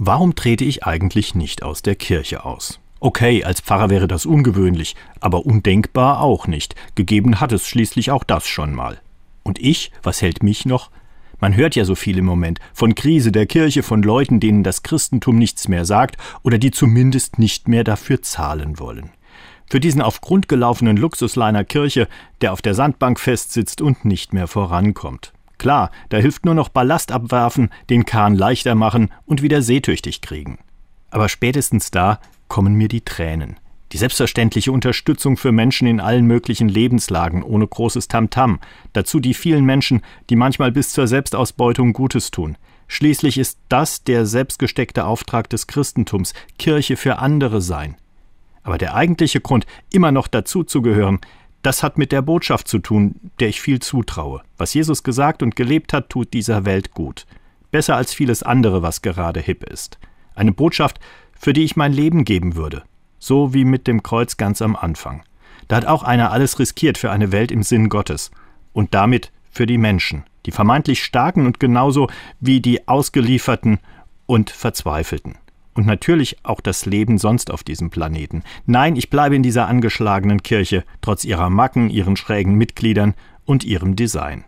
Warum trete ich eigentlich nicht aus der Kirche aus? Okay, als Pfarrer wäre das ungewöhnlich, aber undenkbar auch nicht. Gegeben hat es schließlich auch das schon mal. Und ich, was hält mich noch? Man hört ja so viel im Moment von Krise der Kirche, von Leuten, denen das Christentum nichts mehr sagt oder die zumindest nicht mehr dafür zahlen wollen. Für diesen auf Grund gelaufenen Luxusleiner Kirche, der auf der Sandbank festsitzt und nicht mehr vorankommt. Klar, da hilft nur noch Ballast abwerfen, den Kahn leichter machen und wieder seetüchtig kriegen. Aber spätestens da kommen mir die Tränen. Die selbstverständliche Unterstützung für Menschen in allen möglichen Lebenslagen ohne großes Tamtam. -Tam. Dazu die vielen Menschen, die manchmal bis zur Selbstausbeutung Gutes tun. Schließlich ist das der selbstgesteckte Auftrag des Christentums, Kirche für andere sein. Aber der eigentliche Grund, immer noch dazuzugehören, das hat mit der Botschaft zu tun, der ich viel zutraue. Was Jesus gesagt und gelebt hat, tut dieser Welt gut. Besser als vieles andere, was gerade hip ist. Eine Botschaft, für die ich mein Leben geben würde. So wie mit dem Kreuz ganz am Anfang. Da hat auch einer alles riskiert für eine Welt im Sinn Gottes. Und damit für die Menschen, die vermeintlich Starken und genauso wie die Ausgelieferten und Verzweifelten und natürlich auch das Leben sonst auf diesem Planeten. Nein, ich bleibe in dieser angeschlagenen Kirche, trotz ihrer Macken, ihren schrägen Mitgliedern und ihrem Design.